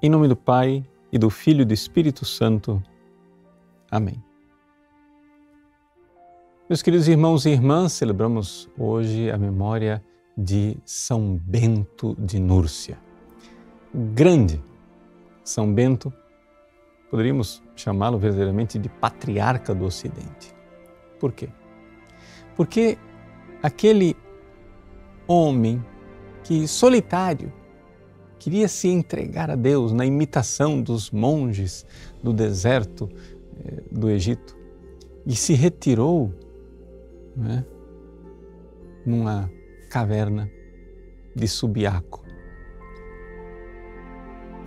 Em nome do Pai e do Filho e do Espírito Santo. Amém. Meus queridos irmãos e irmãs, celebramos hoje a memória de São Bento de Núrcia. Grande São Bento, poderíamos chamá-lo verdadeiramente de patriarca do Ocidente. Por quê? Porque aquele homem que solitário queria se entregar a Deus na imitação dos monges do deserto eh, do Egito e se retirou né, numa caverna de Subiaco.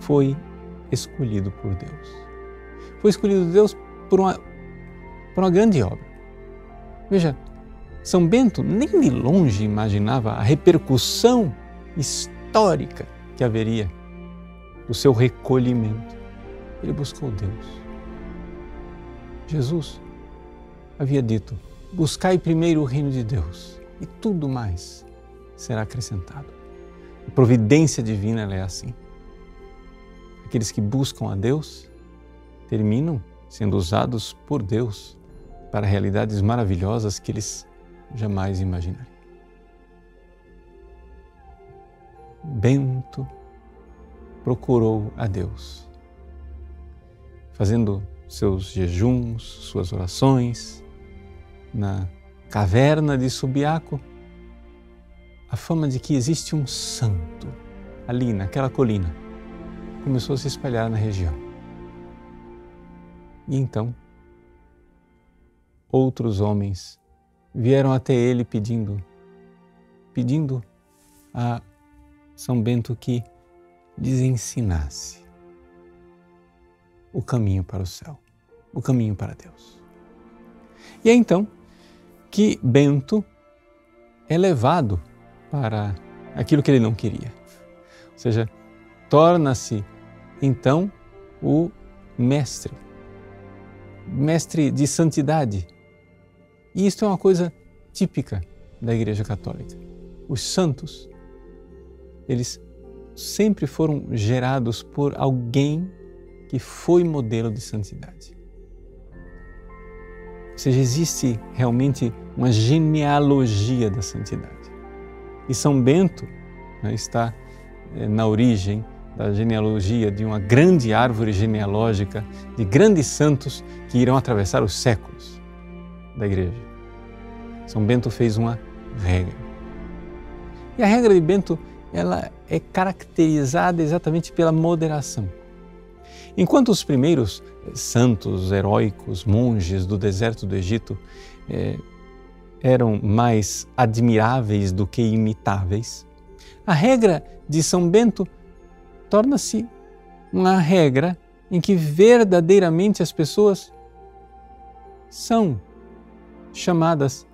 Foi escolhido por Deus. Foi escolhido por Deus por uma, por uma grande obra. Veja, São Bento nem de longe imaginava a repercussão histórica que haveria do seu recolhimento. Ele buscou Deus. Jesus havia dito: buscai primeiro o reino de Deus e tudo mais será acrescentado. A providência divina é assim. Aqueles que buscam a Deus terminam sendo usados por Deus para realidades maravilhosas que eles jamais imaginariam. Bento procurou a Deus, fazendo seus jejuns, suas orações, na caverna de Subiaco, a fama de que existe um santo ali naquela colina começou a se espalhar na região. E então, outros homens vieram até ele pedindo, pedindo a são Bento que lhes ensinasse o caminho para o céu, o caminho para Deus. E é então que Bento é levado para aquilo que ele não queria. Ou seja, torna-se então o mestre, mestre de santidade. E isto é uma coisa típica da Igreja Católica. Os santos eles sempre foram gerados por alguém que foi modelo de santidade. Ou seja, existe realmente uma genealogia da santidade. E São Bento né, está é, na origem da genealogia de uma grande árvore genealógica de grandes santos que irão atravessar os séculos da Igreja. São Bento fez uma regra. E a regra de Bento ela é caracterizada exatamente pela moderação. Enquanto os primeiros santos heróicos, monges do deserto do Egito, é, eram mais admiráveis do que imitáveis, a regra de São Bento torna-se uma regra em que verdadeiramente as pessoas são chamadas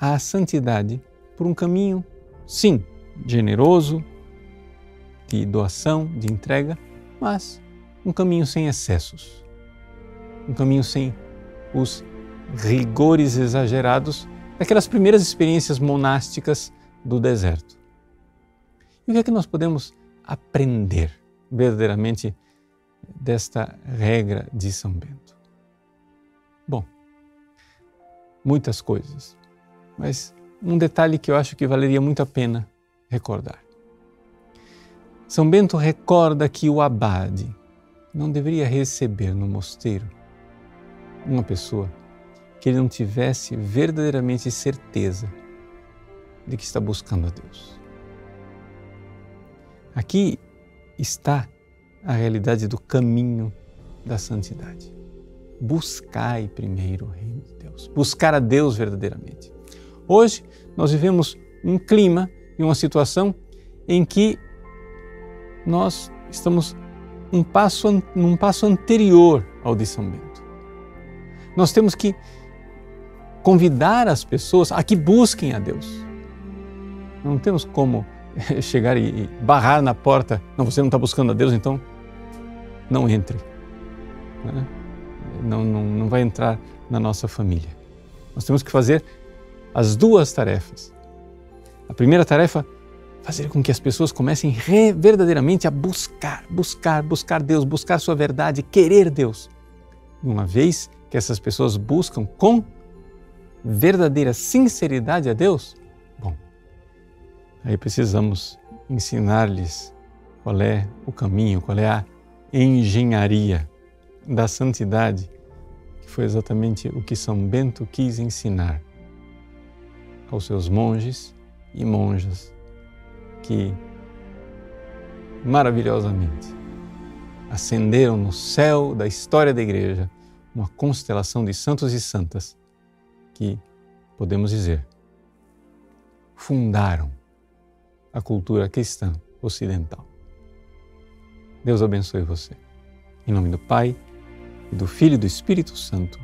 à santidade por um caminho, sim, generoso, de doação, de entrega, mas um caminho sem excessos, um caminho sem os rigores exagerados daquelas primeiras experiências monásticas do deserto. E o que é que nós podemos aprender verdadeiramente desta regra de São Bento? Bom, muitas coisas, mas um detalhe que eu acho que valeria muito a pena recordar. São Bento recorda que o abade não deveria receber no mosteiro uma pessoa que ele não tivesse verdadeiramente certeza de que está buscando a Deus. Aqui está a realidade do caminho da santidade. Buscai primeiro o reino de Deus, buscar a Deus verdadeiramente. Hoje nós vivemos um clima em uma situação em que nós estamos um passo, num passo anterior ao de São Bento. Nós temos que convidar as pessoas a que busquem a Deus. Não temos como chegar e barrar na porta. Não, você não está buscando a Deus, então não entre. Né? Não, não, não vai entrar na nossa família. Nós temos que fazer as duas tarefas. A primeira tarefa fazer com que as pessoas comecem verdadeiramente a buscar, buscar, buscar Deus, buscar Sua verdade, querer Deus. E uma vez que essas pessoas buscam com verdadeira sinceridade a Deus, bom, aí precisamos ensinar-lhes qual é o caminho, qual é a engenharia da santidade, que foi exatamente o que São Bento quis ensinar aos seus monges e monjas que maravilhosamente acenderam no céu da história da Igreja uma constelação de santos e santas que, podemos dizer, fundaram a cultura cristã ocidental. Deus abençoe você. Em nome do Pai, e do Filho e do Espírito Santo.